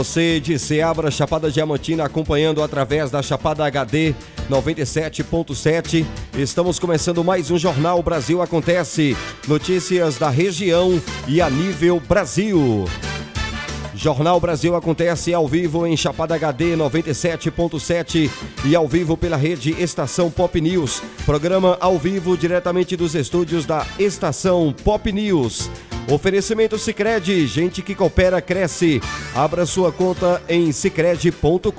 Você de Seabra, Chapada Diamantina, acompanhando através da Chapada HD 97.7. Estamos começando mais um Jornal Brasil Acontece. Notícias da região e a nível Brasil. Jornal Brasil acontece ao vivo em Chapada HD 97.7 e ao vivo pela rede Estação Pop News. Programa ao vivo diretamente dos estúdios da Estação Pop News. Oferecimento Sicredi, gente que coopera cresce. Abra sua conta em sicredi.com.br.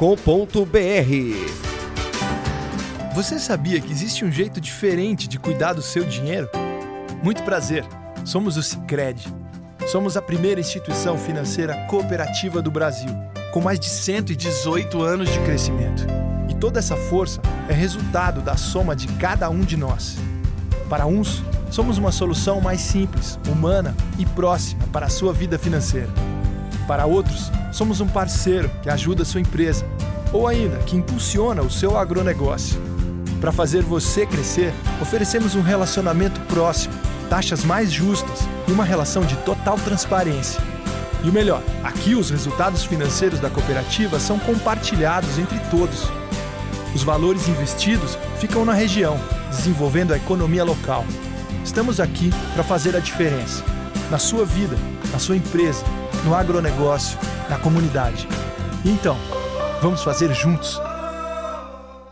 Você sabia que existe um jeito diferente de cuidar do seu dinheiro? Muito prazer. Somos o Sicredi. Somos a primeira instituição financeira cooperativa do Brasil, com mais de 118 anos de crescimento. E toda essa força é resultado da soma de cada um de nós. Para uns, somos uma solução mais simples, humana e próxima para a sua vida financeira. Para outros, somos um parceiro que ajuda a sua empresa ou ainda que impulsiona o seu agronegócio. Para fazer você crescer, oferecemos um relacionamento próximo, taxas mais justas e uma relação de total transparência. E o melhor, aqui os resultados financeiros da cooperativa são compartilhados entre todos. Os valores investidos ficam na região, desenvolvendo a economia local. Estamos aqui para fazer a diferença. Na sua vida, na sua empresa, no agronegócio, na comunidade. Então, vamos fazer juntos.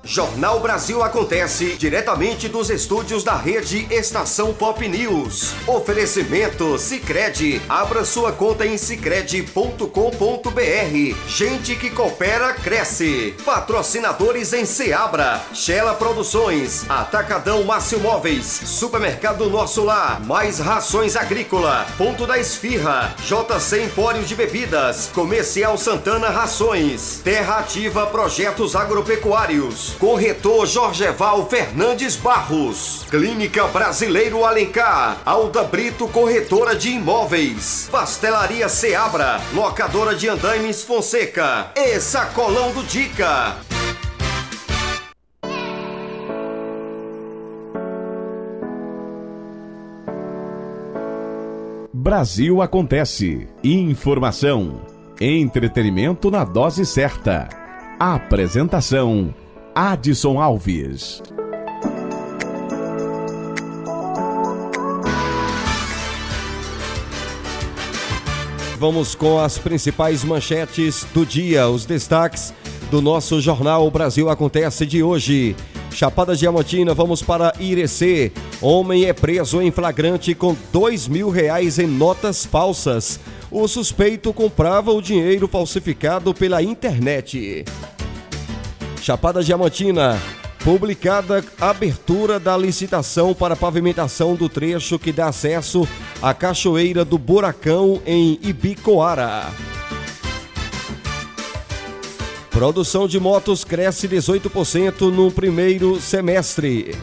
Jornal Brasil acontece diretamente dos estúdios da rede Estação Pop News. Oferecimento Sicredi. Abra sua conta em sicredi.com.br. Gente que coopera cresce. Patrocinadores em Seabra, Shella Produções, Atacadão Márcio Móveis, Supermercado Nosso Lar, Mais Rações Agrícola, Ponto da Esfirra, JC Empório de Bebidas, Comercial Santana Rações, Terra Ativa Projetos Agropecuários. Corretor Jorgeval Fernandes Barros. Clínica Brasileiro Alencar. Alda Brito Corretora de Imóveis. Pastelaria Seabra. Locadora de Andaimes Fonseca. E Sacolão do Dica. Brasil Acontece. Informação. Entretenimento na dose certa. Apresentação Adson Alves. Vamos com as principais manchetes do dia, os destaques do nosso jornal Brasil Acontece de hoje. Chapada Diamantina, vamos para Irecê. Homem é preso em flagrante com dois mil reais em notas falsas. O suspeito comprava o dinheiro falsificado pela internet. Chapada Diamantina, publicada abertura da licitação para pavimentação do trecho que dá acesso à Cachoeira do Buracão em Ibicoara. Produção de motos cresce 18% no primeiro semestre.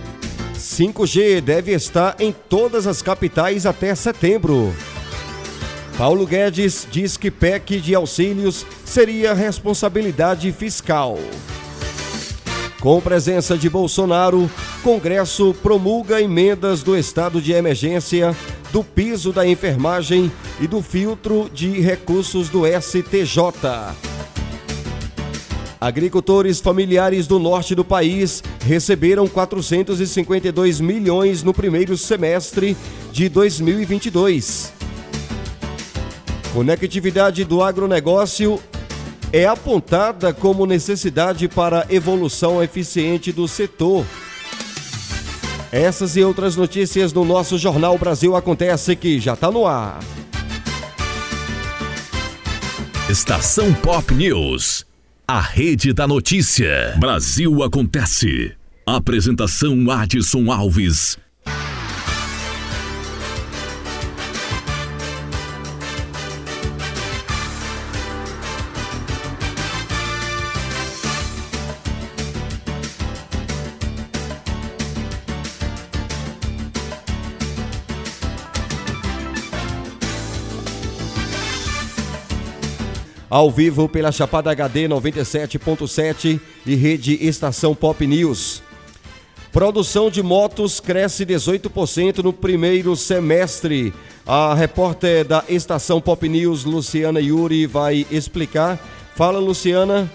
5G deve estar em todas as capitais até setembro. Paulo Guedes diz que PEC de auxílios seria responsabilidade fiscal. Com presença de Bolsonaro, Congresso promulga emendas do estado de emergência, do piso da enfermagem e do filtro de recursos do STJ. Agricultores familiares do norte do país receberam 452 milhões no primeiro semestre de 2022. Conectividade do agronegócio é apontada como necessidade para evolução eficiente do setor. Essas e outras notícias no nosso Jornal Brasil Acontece que já está no ar. Estação Pop News. A rede da notícia. Brasil Acontece. Apresentação Adson Alves. Ao vivo pela Chapada HD 97.7 e rede Estação Pop News. Produção de motos cresce 18% no primeiro semestre. A repórter da Estação Pop News, Luciana Yuri, vai explicar. Fala, Luciana.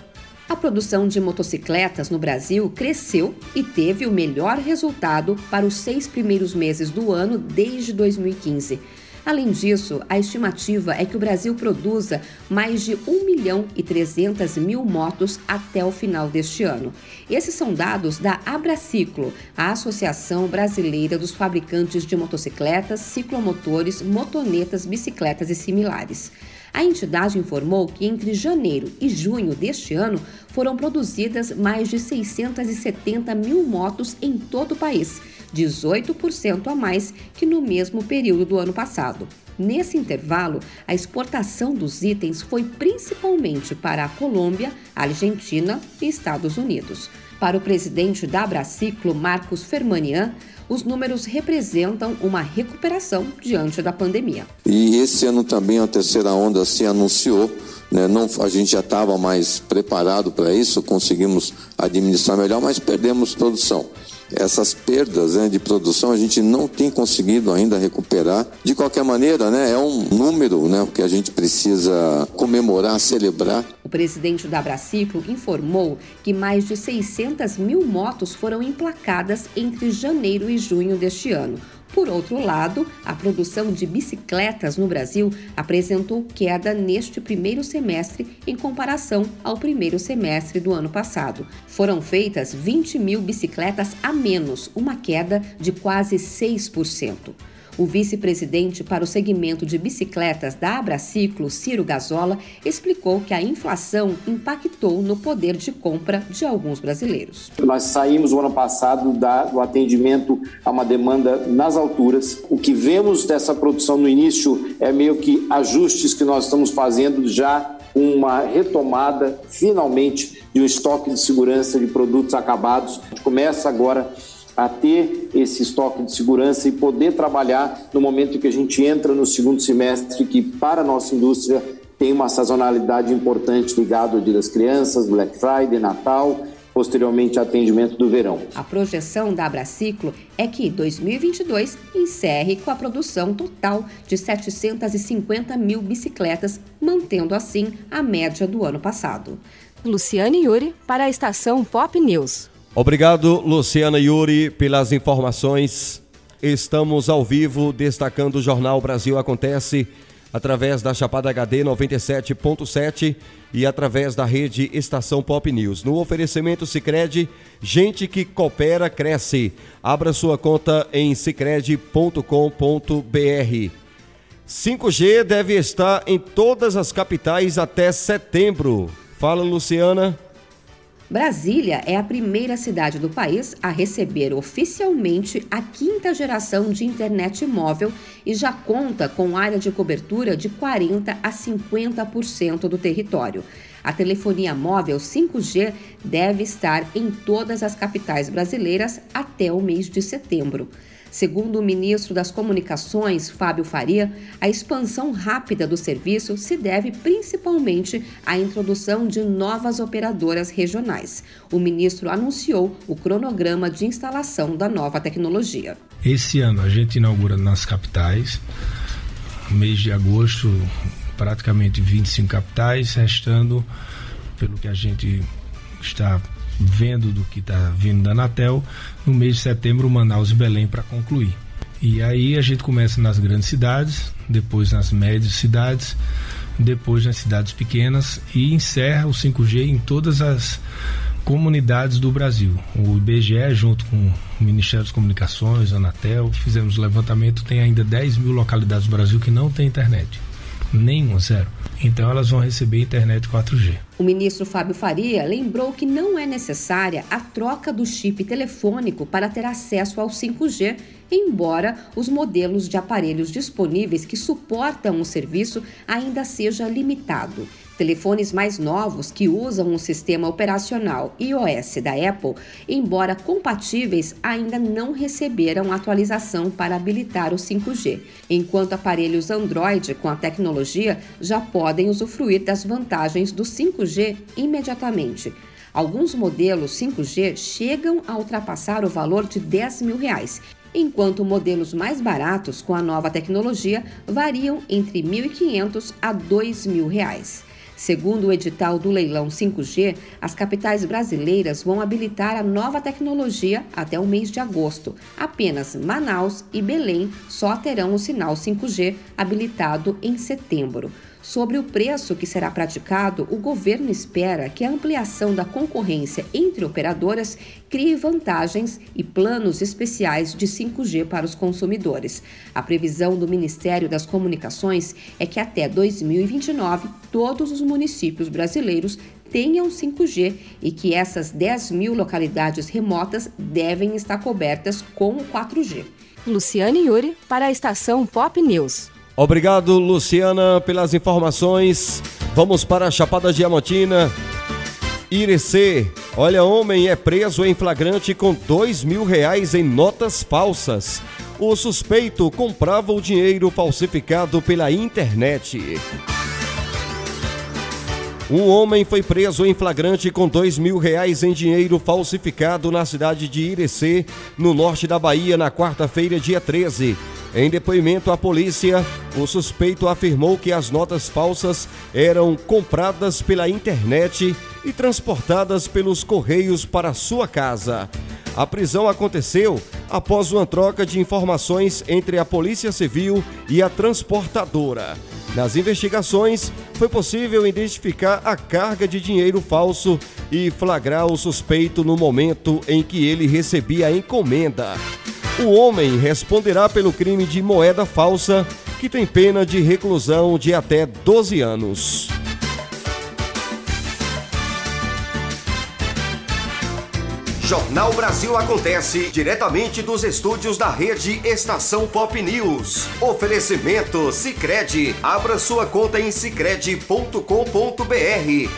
A produção de motocicletas no Brasil cresceu e teve o melhor resultado para os seis primeiros meses do ano desde 2015. Além disso, a estimativa é que o Brasil produza mais de 1 milhão e 300 mil motos até o final deste ano. Esses são dados da Abraciclo, a Associação Brasileira dos Fabricantes de Motocicletas, Ciclomotores, Motonetas, Bicicletas e similares. A entidade informou que entre janeiro e junho deste ano foram produzidas mais de 670 mil motos em todo o país 18% a mais que no mesmo período do ano passado. Nesse intervalo, a exportação dos itens foi principalmente para a Colômbia, Argentina e Estados Unidos. Para o presidente da Abraciclo, Marcos Fermanian, os números representam uma recuperação diante da pandemia. E esse ano também a terceira onda se anunciou. Né? Não, a gente já estava mais preparado para isso, conseguimos administrar melhor, mas perdemos produção essas perdas né, de produção a gente não tem conseguido ainda recuperar. De qualquer maneira, né, é um número né, que a gente precisa comemorar, celebrar. O presidente da Braciclo informou que mais de 600 mil motos foram emplacadas entre janeiro e junho deste ano. Por outro lado, a produção de bicicletas no Brasil apresentou queda neste primeiro semestre em comparação ao primeiro semestre do ano passado. Foram feitas 20 mil bicicletas a menos, uma queda de quase 6%. O vice-presidente para o segmento de bicicletas da Abraciclo, Ciro Gazola, explicou que a inflação impactou no poder de compra de alguns brasileiros. Nós saímos o ano passado da, do atendimento a uma demanda nas alturas. O que vemos dessa produção no início é meio que ajustes que nós estamos fazendo já uma retomada, finalmente, de um estoque de segurança de produtos acabados. A gente começa agora a ter esse estoque de segurança e poder trabalhar no momento que a gente entra no segundo semestre, que para a nossa indústria tem uma sazonalidade importante ligado ao Dia das Crianças, Black Friday, Natal, posteriormente atendimento do verão. A projeção da Abraciclo é que 2022 encerre com a produção total de 750 mil bicicletas, mantendo assim a média do ano passado. Luciane Yuri para a estação Pop News. Obrigado, Luciana Yuri, pelas informações. Estamos ao vivo destacando o Jornal Brasil Acontece através da Chapada HD 97.7 e através da rede Estação Pop News. No oferecimento Sicredi, gente que coopera cresce. Abra sua conta em sicredi.com.br. 5G deve estar em todas as capitais até setembro. Fala, Luciana. Brasília é a primeira cidade do país a receber oficialmente a quinta geração de internet móvel e já conta com área de cobertura de 40 a 50% do território. A telefonia móvel 5G deve estar em todas as capitais brasileiras até o mês de setembro. Segundo o ministro das Comunicações, Fábio Faria, a expansão rápida do serviço se deve principalmente à introdução de novas operadoras regionais. O ministro anunciou o cronograma de instalação da nova tecnologia. Esse ano a gente inaugura nas capitais, mês de agosto, praticamente 25 capitais, restando, pelo que a gente está vendo do que está vindo da Anatel, no mês de setembro Manaus e Belém para concluir. E aí a gente começa nas grandes cidades, depois nas médias cidades, depois nas cidades pequenas e encerra o 5G em todas as comunidades do Brasil. O IBGE, junto com o Ministério das Comunicações, a Anatel, fizemos o levantamento, tem ainda 10 mil localidades do Brasil que não tem internet. Nenhuma, zero. Então elas vão receber internet 4G. O ministro Fábio Faria lembrou que não é necessária a troca do chip telefônico para ter acesso ao 5G, embora os modelos de aparelhos disponíveis que suportam o serviço ainda seja limitado. Telefones mais novos que usam o sistema operacional iOS da Apple, embora compatíveis, ainda não receberam atualização para habilitar o 5G, enquanto aparelhos Android com a tecnologia já podem usufruir das vantagens do 5G imediatamente. Alguns modelos 5G chegam a ultrapassar o valor de 10 mil reais, enquanto modelos mais baratos com a nova tecnologia variam entre 1.500 a 2 mil reais. Segundo o edital do leilão 5G, as capitais brasileiras vão habilitar a nova tecnologia até o mês de agosto. Apenas Manaus e Belém só terão o sinal 5G habilitado em setembro. Sobre o preço que será praticado, o governo espera que a ampliação da concorrência entre operadoras crie vantagens e planos especiais de 5G para os consumidores. A previsão do Ministério das Comunicações é que até 2029 todos os municípios brasileiros tenham 5G e que essas 10 mil localidades remotas devem estar cobertas com o 4G. Luciane Yuri para a estação Pop News. Obrigado, Luciana, pelas informações. Vamos para a Chapada Diamantina. Irecê, olha, homem é preso em flagrante com dois mil reais em notas falsas. O suspeito comprava o dinheiro falsificado pela internet. Um homem foi preso em flagrante com dois mil reais em dinheiro falsificado na cidade de Irecê, no norte da Bahia, na quarta-feira, dia 13. Em depoimento à polícia, o suspeito afirmou que as notas falsas eram compradas pela internet e transportadas pelos correios para sua casa. A prisão aconteceu após uma troca de informações entre a Polícia Civil e a transportadora. Nas investigações, foi possível identificar a carga de dinheiro falso e flagrar o suspeito no momento em que ele recebia a encomenda. O homem responderá pelo crime de moeda falsa, que tem pena de reclusão de até 12 anos. Jornal Brasil Acontece, diretamente dos estúdios da rede Estação Pop News. Oferecimento Sicredi. Abra sua conta em sicredi.com.br.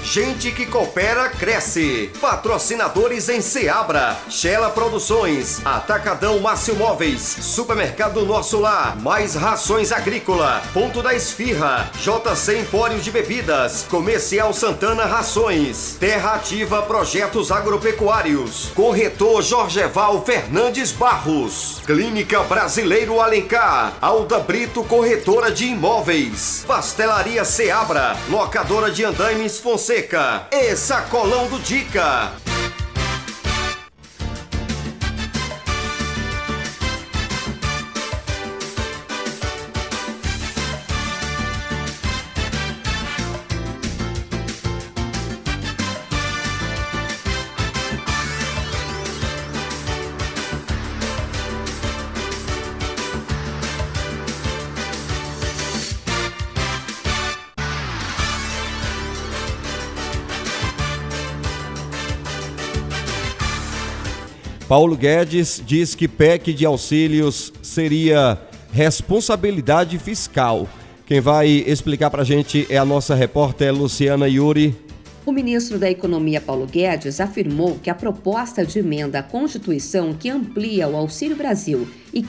Gente que coopera cresce. Patrocinadores em Seabra, Shella Produções, Atacadão Márcio Móveis, Supermercado Nosso Lar, Mais Rações Agrícola, Ponto da Esfirra, JC Empório de Bebidas, Comercial Santana Rações, Terra Ativa Projetos Agropecuários. Corretor Jorgeval Fernandes Barros. Clínica Brasileiro Alencar. Alda Brito Corretora de Imóveis. Pastelaria Seabra. Locadora de Andaimes Fonseca. E Sacolão do Dica. Paulo Guedes diz que PEC de auxílios seria responsabilidade fiscal. Quem vai explicar para a gente é a nossa repórter Luciana Yuri. O ministro da Economia Paulo Guedes afirmou que a proposta de emenda à Constituição que amplia o Auxílio Brasil e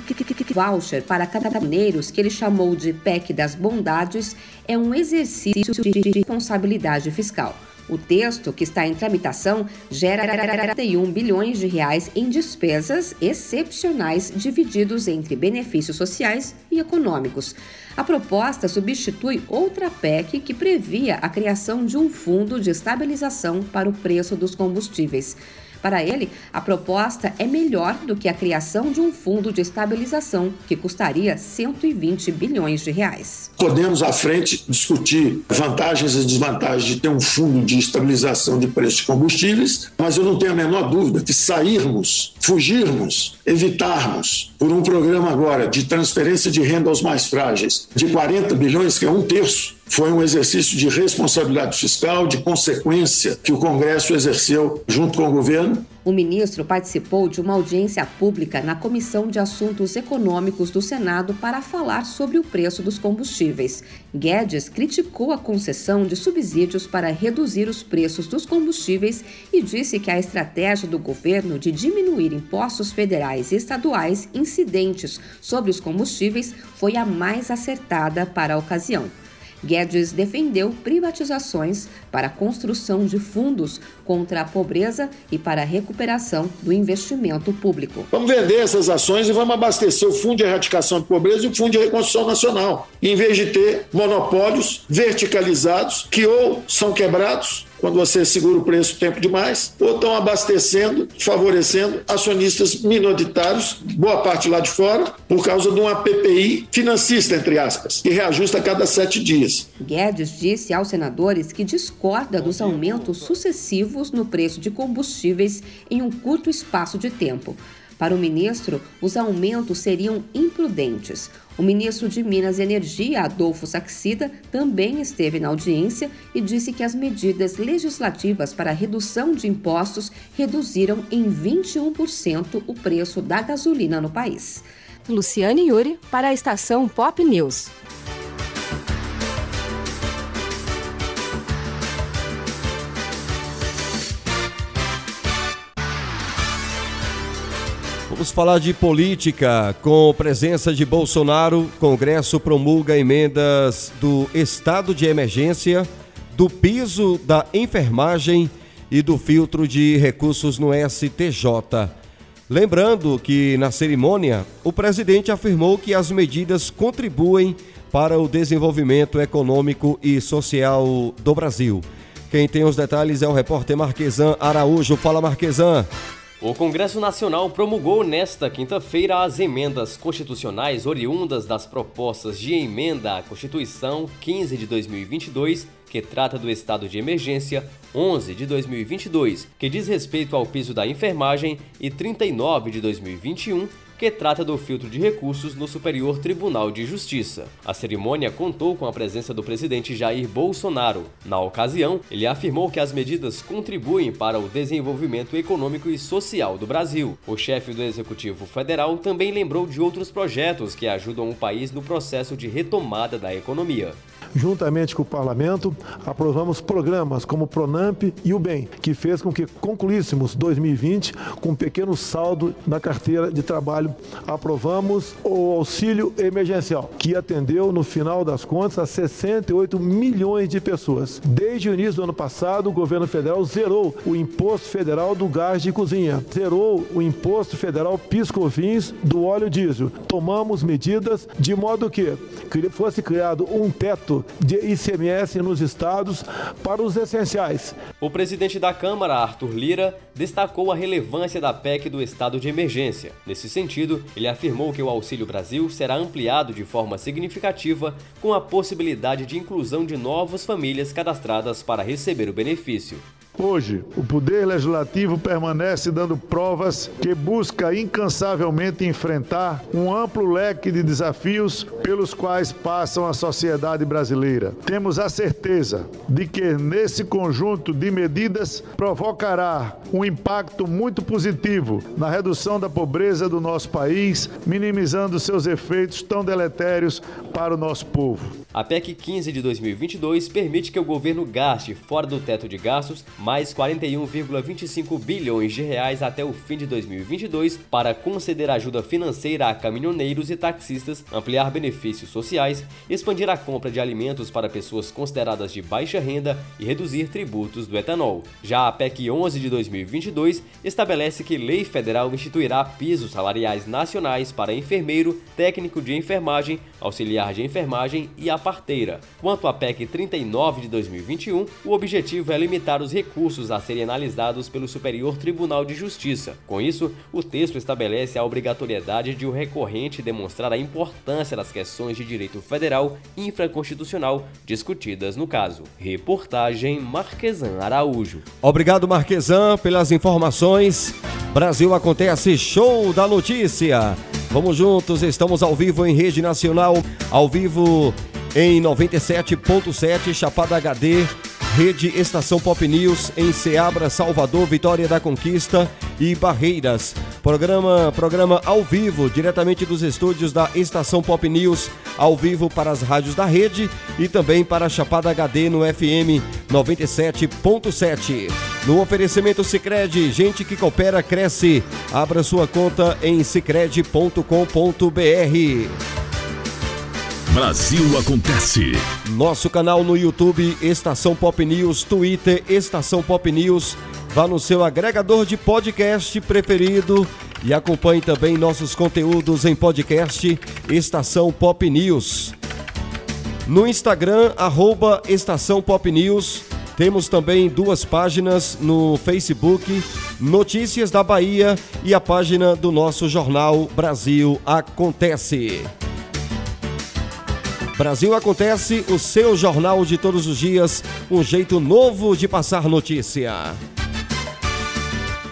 voucher para caminhoneiros, que ele chamou de PEC das bondades, é um exercício de responsabilidade fiscal. O texto, que está em tramitação, gera 41 bilhões de reais em despesas excepcionais divididos entre benefícios sociais e econômicos. A proposta substitui outra PEC que previa a criação de um fundo de estabilização para o preço dos combustíveis. Para ele, a proposta é melhor do que a criação de um fundo de estabilização, que custaria 120 bilhões de reais. Podemos, à frente, discutir vantagens e desvantagens de ter um fundo de estabilização de preços de combustíveis, mas eu não tenho a menor dúvida que sairmos, fugirmos, evitarmos por um programa agora de transferência de renda aos mais frágeis de 40 bilhões, que é um terço Foi um exercício de responsabilidade fiscal, de consequência que o Congresso exerceu junto com o governo. O ministro participou de uma audiência pública na Comissão de Assuntos Econômicos do Senado para falar sobre o preço dos combustíveis. Guedes criticou a concessão de subsídios para reduzir os preços dos combustíveis e disse que a estratégia do governo de diminuir impostos federais e estaduais incidentes sobre os combustíveis foi a mais acertada para a ocasião. Guedes defendeu privatizações para a construção de fundos contra a pobreza e para a recuperação do investimento público. Vamos vender essas ações e vamos abastecer o Fundo de Erradicação de Pobreza e o Fundo de Reconstrução Nacional, em vez de ter monopólios verticalizados que ou são quebrados quando você segura o preço tempo demais, ou estão abastecendo, favorecendo acionistas minoritários, boa parte lá de fora, por causa de uma PPI financista, entre aspas, que reajusta a cada sete dias. Guedes disse aos senadores que discorda dos aumentos sucessivos no preço de combustíveis em um curto espaço de tempo. Para o ministro, os aumentos seriam imprudentes. O ministro de Minas e Energia, Adolfo Saxida, também esteve na audiência e disse que as medidas legislativas para redução de impostos reduziram em 21% o preço da gasolina no país. Luciane Yuri, para a estação Pop News. Vamos falar de política. Com presença de Bolsonaro, Congresso promulga emendas do estado de emergência, do piso da enfermagem e do filtro de recursos no STJ. Lembrando que na cerimônia, o presidente afirmou que as medidas contribuem para o desenvolvimento econômico e social do Brasil. Quem tem os detalhes é o repórter Marquesan Araújo. Fala, Marquesan. O Congresso Nacional promulgou nesta quinta-feira as emendas constitucionais oriundas das propostas de emenda à Constituição 15 de 2022, que trata do estado de emergência, 11 de 2022, que diz respeito ao piso da enfermagem, e 39 de 2021, que trata do filtro de recursos no Superior Tribunal de Justiça. A cerimônia contou com a presença do presidente Jair Bolsonaro. Na ocasião, ele afirmou que as medidas contribuem para o desenvolvimento econômico e social do Brasil. O chefe do Executivo Federal também lembrou de outros projetos que ajudam o país no processo de retomada da economia. Juntamente com o parlamento, aprovamos programas como o Pronamp e o BEM, que fez com que concluíssemos 2020 com um pequeno saldo na carteira de trabalho. Aprovamos o auxílio emergencial, que atendeu, no final das contas, a 68 milhões de pessoas. Desde o início do ano passado, o governo federal zerou o imposto federal do gás de cozinha, zerou o imposto federal piscovins do óleo diesel. Tomamos medidas de modo que fosse criado um teto de ICMS nos estados para os essenciais. O presidente da Câmara, Arthur Lira, destacou a relevância da PEC do estado de emergência. Nesse sentido, ele afirmou que o Auxílio Brasil será ampliado de forma significativa com a possibilidade de inclusão de novas famílias cadastradas para receber o benefício. Hoje, o Poder Legislativo permanece dando provas que busca incansavelmente enfrentar um amplo leque de desafios pelos quais passam a sociedade brasileira. Temos a certeza de que, nesse conjunto de medidas, provocará um impacto muito positivo na redução da pobreza do nosso país, minimizando seus efeitos tão deletérios para o nosso povo. A PEC 15 de 2022 permite que o governo gaste, fora do teto de gastos, mais 41,25 bilhões de reais até o fim de 2022 para conceder ajuda financeira a caminhoneiros e taxistas, ampliar benefícios sociais, expandir a compra de alimentos para pessoas consideradas de baixa renda e reduzir tributos do etanol. Já a PEC 11 de 2022 estabelece que lei federal instituirá pisos salariais nacionais para enfermeiro, técnico de enfermagem, auxiliar de enfermagem e a parteira. Quanto à PEC 39 de 2021, o objetivo é limitar os recursos a serem analisados pelo Superior Tribunal de Justiça. Com isso, o texto estabelece a obrigatoriedade de o recorrente demonstrar a importância das questões de direito federal e infraconstitucional discutidas no caso. Reportagem Marquesan Araújo. Obrigado, Marquesan, pelas informações. Brasil acontece show da notícia. Vamos juntos, estamos ao vivo em rede nacional, ao vivo em 97.7 Chapada HD, Rede Estação Pop News em Ceabra, Salvador, Vitória da Conquista e Barreiras. Programa, programa ao vivo, diretamente dos estúdios da Estação Pop News, ao vivo para as rádios da rede e também para a Chapada HD no FM 97.7. No oferecimento Sicredi, gente que coopera cresce. Abra sua conta em sicredi.com.br. Brasil Acontece. Nosso canal no YouTube, Estação Pop News, Twitter, Estação Pop News. Vá no seu agregador de podcast preferido e acompanhe também nossos conteúdos em podcast Estação Pop News. No Instagram, arroba Estação Pop News. Temos também duas páginas no Facebook, Notícias da Bahia e a página do nosso jornal Brasil Acontece. Brasil Acontece, o seu jornal de todos os dias, um jeito novo de passar notícia.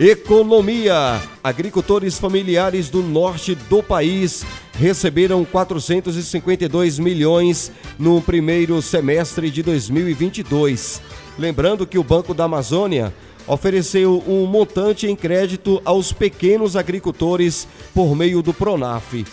Economia. Agricultores familiares do norte do país receberam 452 milhões no primeiro semestre de 2022. Lembrando que o Banco da Amazônia ofereceu um montante em crédito aos pequenos agricultores por meio do Pronaf.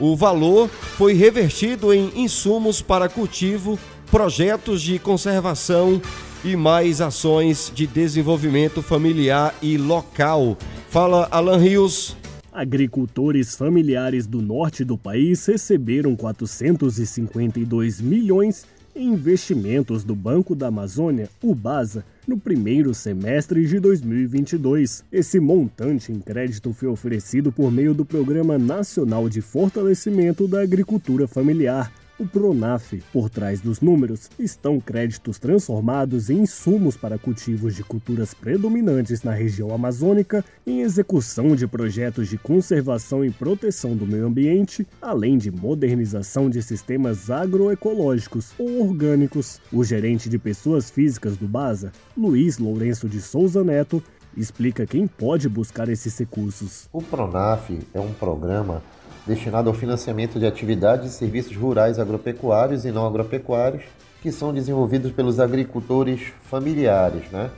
O valor foi revertido em insumos para cultivo, projetos de conservação e mais ações de desenvolvimento familiar e local. Fala Alan Rios. Agricultores familiares do norte do país receberam 452 milhões investimentos do Banco da Amazônia, o BASA, no primeiro semestre de 2022. Esse montante em crédito foi oferecido por meio do Programa Nacional de Fortalecimento da Agricultura Familiar, o Pronaf. Por trás dos números estão créditos transformados em insumos para cultivos de culturas predominantes na região amazônica, em execução de projetos de conservação e proteção do meio ambiente, além de modernização de sistemas agroecológicos ou orgânicos. O gerente de pessoas físicas do BASA, Luiz Lourenço de Souza Neto, explica quem pode buscar esses recursos. O Pronaf é um programa destinado ao financiamento de atividades e serviços rurais agropecuários e não agropecuários que são desenvolvidos pelos agricultores familiares. Né?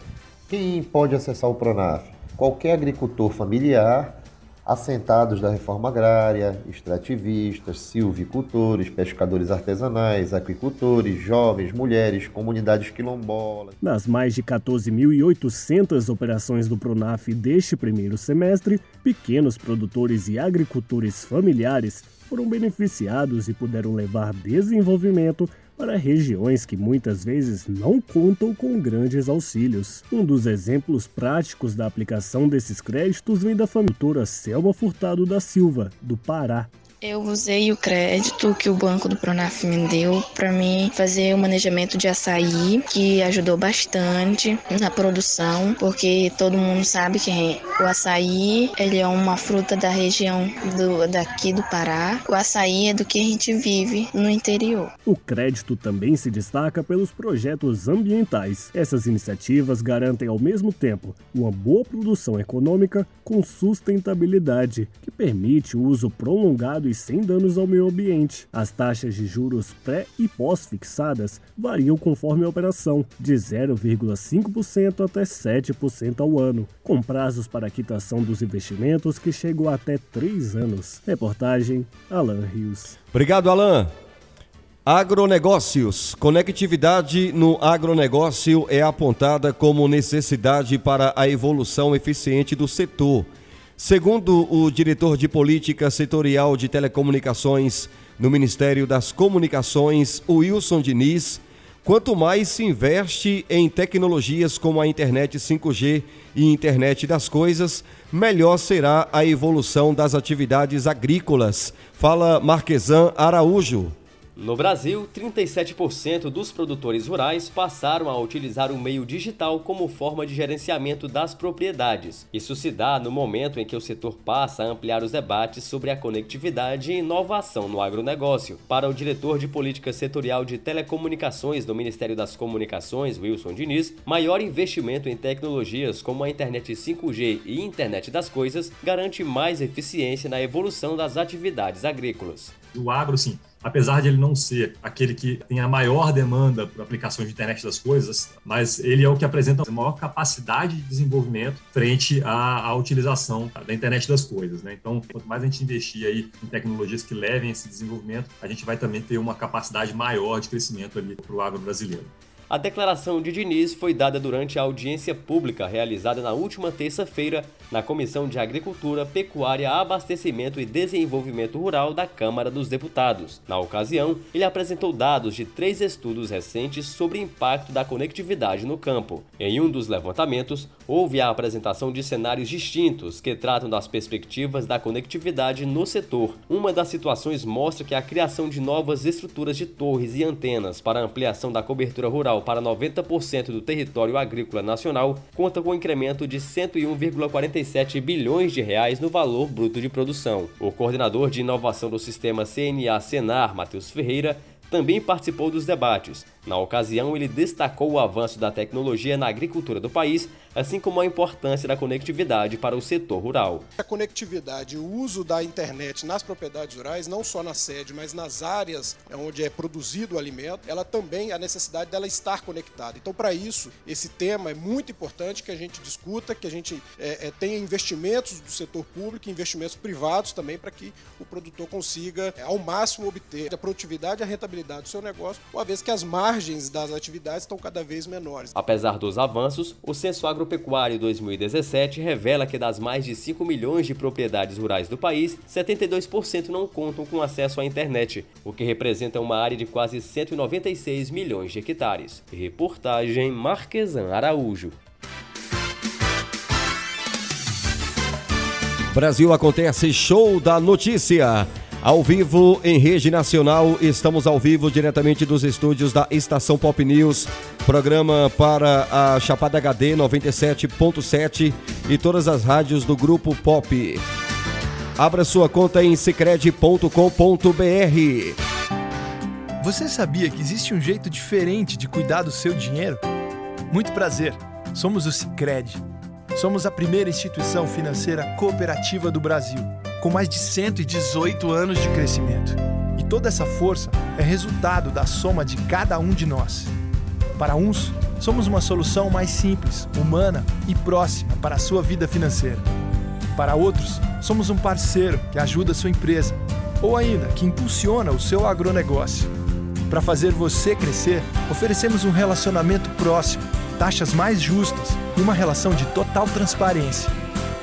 Quem pode acessar o Pronaf? Qualquer agricultor familiar assentados da reforma agrária, extrativistas, silvicultores, pescadores artesanais, aquicultores, jovens, mulheres, comunidades quilombolas. Nas mais de 14.800 operações do Pronaf deste primeiro semestre, pequenos produtores e agricultores familiares foram beneficiados e puderam levar desenvolvimento para regiões que muitas vezes não contam com grandes auxílios. Um dos exemplos práticos da aplicação desses créditos vem da família Selma Furtado da Silva, do Pará, eu usei o crédito que o Banco do Pronaf me deu para mim fazer o manejamento de açaí, que ajudou bastante na produção, porque todo mundo sabe que o açaí ele é uma fruta da região do, daqui do Pará. O açaí é do que a gente vive no interior. O crédito também se destaca pelos projetos ambientais. Essas iniciativas garantem ao mesmo tempo uma boa produção econômica com sustentabilidade, que permite o uso prolongado e sem danos ao meio ambiente. As taxas de juros pré e pós-fixadas variam conforme a operação, de 0,5% até 7% ao ano, com prazos para quitação dos investimentos que chegam até 3 anos. Reportagem Alan Rios. Obrigado, Alan. Agronegócios. Conectividade no agronegócio é apontada como necessidade para a evolução eficiente do setor. Segundo o diretor de política setorial de telecomunicações no Ministério das Comunicações, Wilson Diniz, quanto mais se investe em tecnologias como a internet 5G e internet das coisas, melhor será a evolução das atividades agrícolas. Fala Marquesan Araújo. No Brasil, 37% dos produtores rurais passaram a utilizar o meio digital como forma de gerenciamento das propriedades. Isso se dá no momento em que o setor passa a ampliar os debates sobre a conectividade e inovação no agronegócio. Para o diretor de política setorial de telecomunicações do Ministério das Comunicações, Wilson Diniz, maior investimento em tecnologias como a internet 5G e internet das coisas garante mais eficiência na evolução das atividades agrícolas. O agro, sim, apesar de ele não ser aquele que tem a maior demanda por aplicações de internet das coisas, mas ele é o que apresenta a maior capacidade de desenvolvimento frente à, à utilização da internet das coisas. Né? Então, quanto mais a gente investir aí em tecnologias que levem esse desenvolvimento, a gente vai também ter uma capacidade maior de crescimento ali para o agro brasileiro. A declaração de Diniz foi dada durante a audiência pública realizada na última terça-feira na Comissão de Agricultura, Pecuária, Abastecimento e Desenvolvimento Rural da Câmara dos Deputados. Na ocasião, ele apresentou dados de três estudos recentes sobre impacto da conectividade no campo. Em um dos levantamentos, houve a apresentação de cenários distintos que tratam das perspectivas da conectividade no setor. Uma das situações mostra que a criação de novas estruturas de torres e antenas para ampliação da cobertura rural para 90% do território agrícola nacional conta com um incremento de 101,47 bilhões de reais no valor bruto de produção. O coordenador de inovação do sistema CNA-Senar, Matheus Ferreira, também participou dos debates. Na ocasião, ele destacou o avanço da tecnologia na agricultura do país assim como a importância da conectividade para o setor rural. A conectividade, o uso da internet nas propriedades rurais, não só na sede, mas nas áreas onde é produzido o alimento, ela também a necessidade dela estar conectada. Então, para isso, esse tema é muito importante que a gente discuta, que a gente é, é, tenha investimentos do setor público, investimentos privados também, para que o produtor consiga é, ao máximo obter a produtividade e a rentabilidade do seu negócio, uma vez que as margens das atividades estão cada vez menores. Apesar dos avanços, o censo agro Agropecuário 2017 revela que das mais de 5 milhões de propriedades rurais do país, 72% não contam com acesso à internet, o que representa uma área de quase 196 milhões de hectares. Reportagem Marquesan Araújo. Brasil acontece show da notícia. Ao vivo em rede nacional, estamos ao vivo diretamente dos estúdios da Estação Pop News, programa para a Chapada HD 97.7 e todas as rádios do grupo Pop. Abra sua conta em sicredi.com.br. Você sabia que existe um jeito diferente de cuidar do seu dinheiro? Muito prazer. Somos o Sicredi. Somos a primeira instituição financeira cooperativa do Brasil com mais de 118 anos de crescimento. E toda essa força é resultado da soma de cada um de nós. Para uns, somos uma solução mais simples, humana e próxima para a sua vida financeira. Para outros, somos um parceiro que ajuda a sua empresa ou ainda que impulsiona o seu agronegócio. Para fazer você crescer, oferecemos um relacionamento próximo, taxas mais justas e uma relação de total transparência.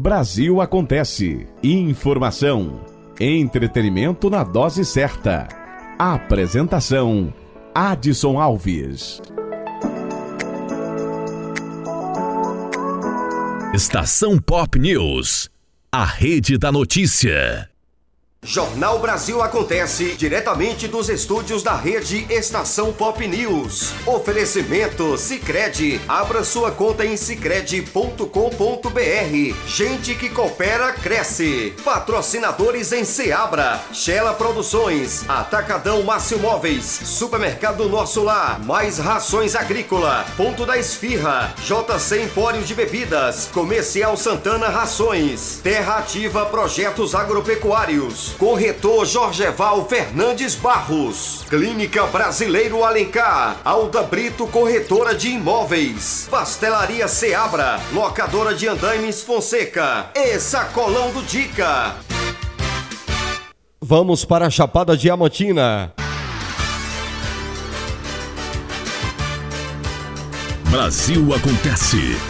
Brasil Acontece. Informação. Entretenimento na dose certa. Apresentação: Adson Alves. Estação Pop News. A rede da notícia. Jornal Brasil acontece diretamente dos estúdios da rede Estação Pop News. Oferecimento Sicredi. Abra sua conta em sicredi.com.br. Gente que coopera cresce. Patrocinadores em Seabra, Shella Produções, Atacadão Márcio Móveis, Supermercado Nosso Lar, Mais Rações Agrícola, Ponto da Esfirra, JC Empório de Bebidas, Comercial Santana Rações, Terra Ativa Projetos Agropecuários. Corretor Jorgeval Fernandes Barros. Clínica Brasileiro Alencar. Alda Brito Corretora de Imóveis. Pastelaria Seabra. Locadora de Andaimes Fonseca. E Sacolão do Dica. Vamos para a Chapada Diamantina. Brasil acontece.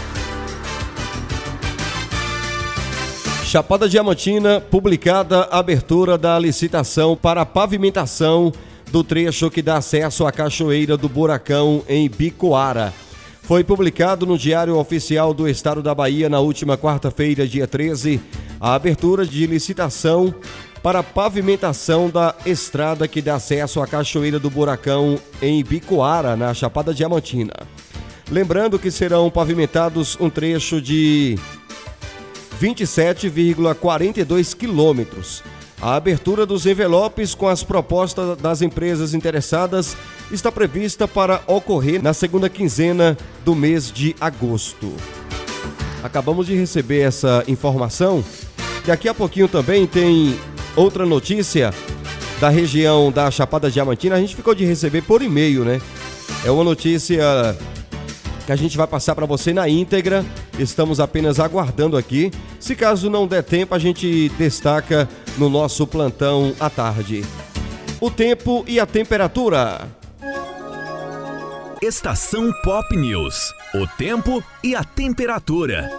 Chapada Diamantina, publicada a abertura da licitação para a pavimentação do trecho que dá acesso à Cachoeira do Buracão em Bicoara. Foi publicado no Diário Oficial do Estado da Bahia na última quarta-feira, dia 13, a abertura de licitação para a pavimentação da estrada que dá acesso à Cachoeira do Buracão em Bicoara, na Chapada Diamantina. Lembrando que serão pavimentados um trecho de 27,42 quilômetros. A abertura dos envelopes com as propostas das empresas interessadas está prevista para ocorrer na segunda quinzena do mês de agosto. Acabamos de receber essa informação. Daqui a pouquinho também tem outra notícia da região da Chapada Diamantina. A gente ficou de receber por e-mail, né? É uma notícia que a gente vai passar para você na íntegra. Estamos apenas aguardando aqui. Se caso não der tempo, a gente destaca no nosso plantão à tarde. O tempo e a temperatura. Estação Pop News. O tempo e a temperatura.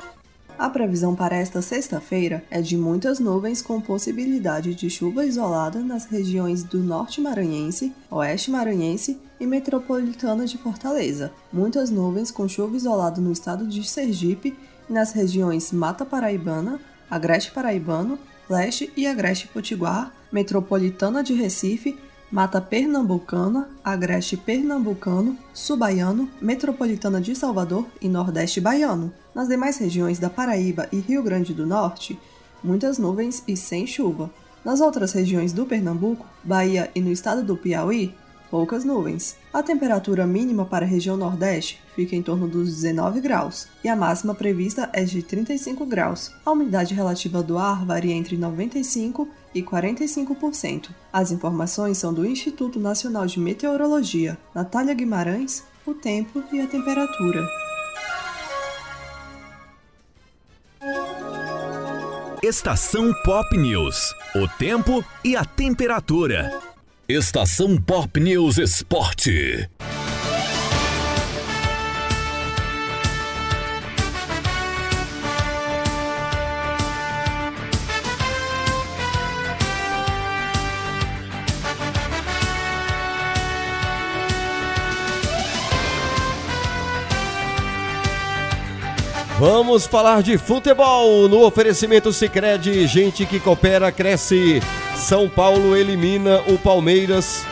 A previsão para esta sexta-feira é de muitas nuvens com possibilidade de chuva isolada nas regiões do norte maranhense, oeste maranhense e metropolitana de Fortaleza. Muitas nuvens com chuva isolada no estado de Sergipe e nas regiões Mata Paraibana, Agreste Paraibano, Leste e Agreste Potiguar, metropolitana de Recife Mata Pernambucana, Agreste Pernambucano, Subaiano, Metropolitana de Salvador e Nordeste Baiano. Nas demais regiões da Paraíba e Rio Grande do Norte, muitas nuvens e sem chuva. Nas outras regiões do Pernambuco, Bahia e no estado do Piauí, poucas nuvens. A temperatura mínima para a região Nordeste fica em torno dos 19 graus e a máxima prevista é de 35 graus. A umidade relativa do ar varia entre 95 e 45%. As informações são do Instituto Nacional de Meteorologia. Natália Guimarães, o tempo e a temperatura. Estação Pop News. O tempo e a temperatura. Estação Pop News Esporte. Vamos falar de futebol no oferecimento Sicredi, gente que coopera cresce. São Paulo elimina o Palmeiras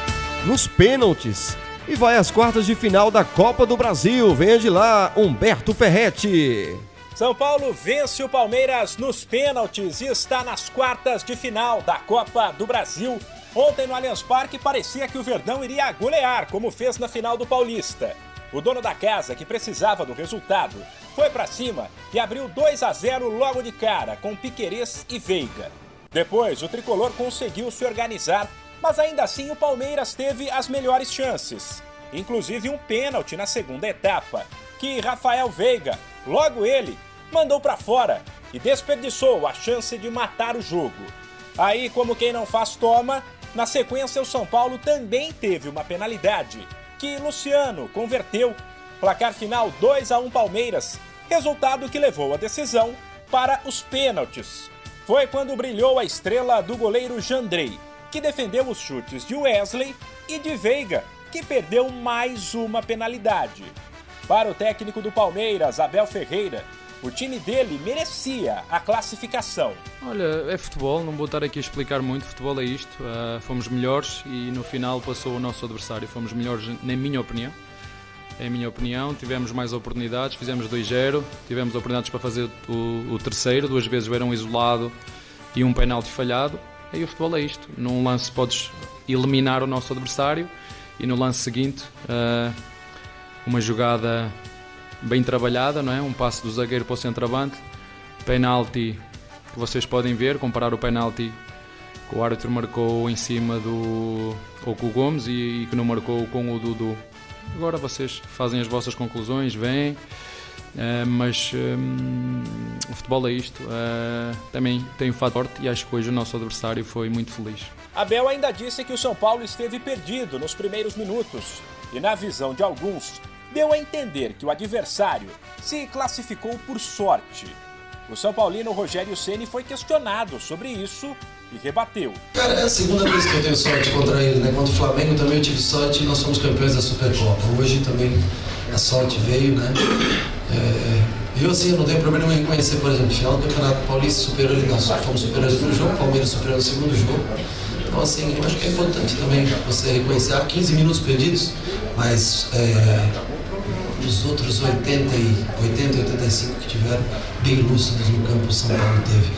nos pênaltis e vai às quartas de final da Copa do Brasil. Venha de lá, Humberto Ferretti. São Paulo vence o Palmeiras nos pênaltis e está nas quartas de final da Copa do Brasil. Ontem no Allianz Parque parecia que o Verdão iria golear, como fez na final do Paulista. O dono da casa, que precisava do resultado, foi para cima e abriu 2 a 0 logo de cara com Piquerez e Veiga. Depois, o tricolor conseguiu se organizar, mas ainda assim o Palmeiras teve as melhores chances, inclusive um pênalti na segunda etapa, que Rafael Veiga, logo ele, mandou para fora e desperdiçou a chance de matar o jogo. Aí, como quem não faz toma, na sequência o São Paulo também teve uma penalidade que Luciano converteu. Placar final 2 a 1 Palmeiras, resultado que levou a decisão para os pênaltis. Foi quando brilhou a estrela do goleiro Jandrei, que defendeu os chutes de Wesley e de Veiga, que perdeu mais uma penalidade. Para o técnico do Palmeiras, Abel Ferreira, o time dele merecia a classificação. Olha, é futebol, não vou estar aqui a explicar muito. Futebol é isto. Uh, fomos melhores e no final passou o nosso adversário. Fomos melhores, na minha opinião. É a minha opinião. Tivemos mais oportunidades, fizemos 2-0. Tivemos oportunidades para fazer o, o terceiro. Duas vezes um isolado e um penalti falhado. E o futebol é isto. Num lance podes eliminar o nosso adversário e no lance seguinte, uh, uma jogada bem trabalhada, não é? Um passo do zagueiro para o centroavante, penalti que vocês podem ver, comparar o penalti que o árbitro marcou em cima do ou com o Gomes e, e que não marcou com o Dudu. Agora vocês fazem as vossas conclusões, vêm, uh, mas um, o futebol é isto. Uh, também tem um fato forte e acho que hoje o nosso adversário foi muito feliz. Abel ainda disse que o São Paulo esteve perdido nos primeiros minutos e, na visão de alguns, deu a entender que o adversário se classificou por sorte. O São Paulino Rogério Ceni foi questionado sobre isso e rebateu. Cara, é a segunda vez que eu tenho sorte contra ele, né? Contra o Flamengo também eu tive sorte e nós somos campeões da Supercopa. Hoje também a sorte veio, né? É, Eu, assim, não tenho problema em reconhecer, por exemplo, final do Campeonato Paulista, superior, nós fomos superiores no jogo, Palmeiras superior no segundo jogo. Então, assim, eu acho que é importante também você reconhecer, há 15 minutos perdidos, mas é, os outros 80 e 80 e 85 que tiveram bem lúcidos no campo, o São Paulo teve.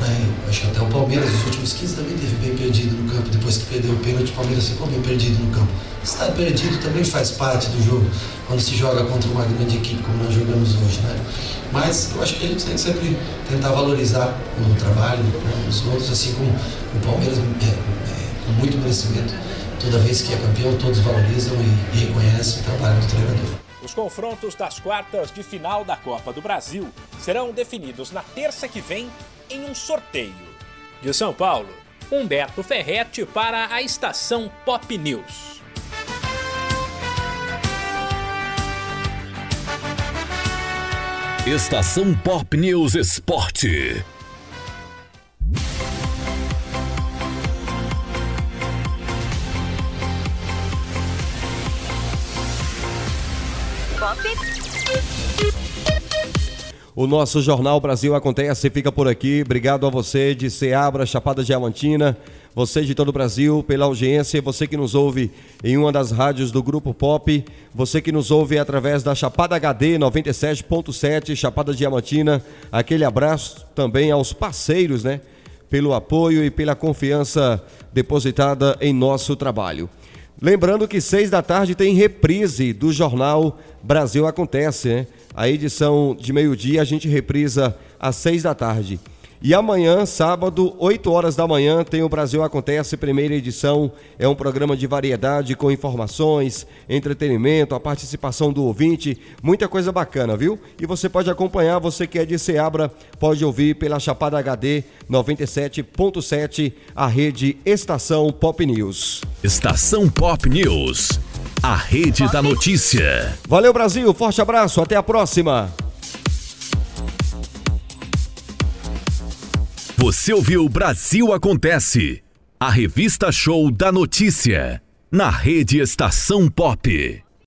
Né? Acho que até o Palmeiras, nos últimos 15, também teve bem perdido no campo. Depois que perdeu o pênalti, o Palmeiras ficou bem perdido no campo. Estar perdido também faz parte do jogo, quando se joga contra uma grande equipe como nós jogamos hoje. Né? Mas eu acho que a gente tem que sempre tentar valorizar o trabalho né, dos outros, assim como o Palmeiras, é, é, com muito merecimento. Toda vez que é campeão, todos valorizam e, e reconhecem o trabalho do treinador. Os confrontos das quartas de final da Copa do Brasil serão definidos na terça que vem em um sorteio. De São Paulo, Humberto Ferretti para a estação Pop News. Estação Pop News Esporte. O nosso Jornal Brasil Acontece fica por aqui. Obrigado a você de Ceabra, Chapada Diamantina, você de todo o Brasil pela audiência, você que nos ouve em uma das rádios do Grupo Pop, você que nos ouve através da Chapada HD 97.7, Chapada Diamantina. Aquele abraço também aos parceiros, né? Pelo apoio e pela confiança depositada em nosso trabalho. Lembrando que seis da tarde tem reprise do Jornal Brasil Acontece, né? A edição de meio-dia a gente reprisa às seis da tarde. E amanhã, sábado, 8 horas da manhã, tem o Brasil Acontece, primeira edição. É um programa de variedade com informações, entretenimento, a participação do ouvinte, muita coisa bacana, viu? E você pode acompanhar, você que é de Seabra, pode ouvir pela Chapada HD 97.7, a rede Estação Pop News. Estação Pop News, a rede da notícia. Valeu, Brasil, forte abraço, até a próxima. Você ouviu Brasil Acontece, a revista show da notícia, na rede Estação Pop.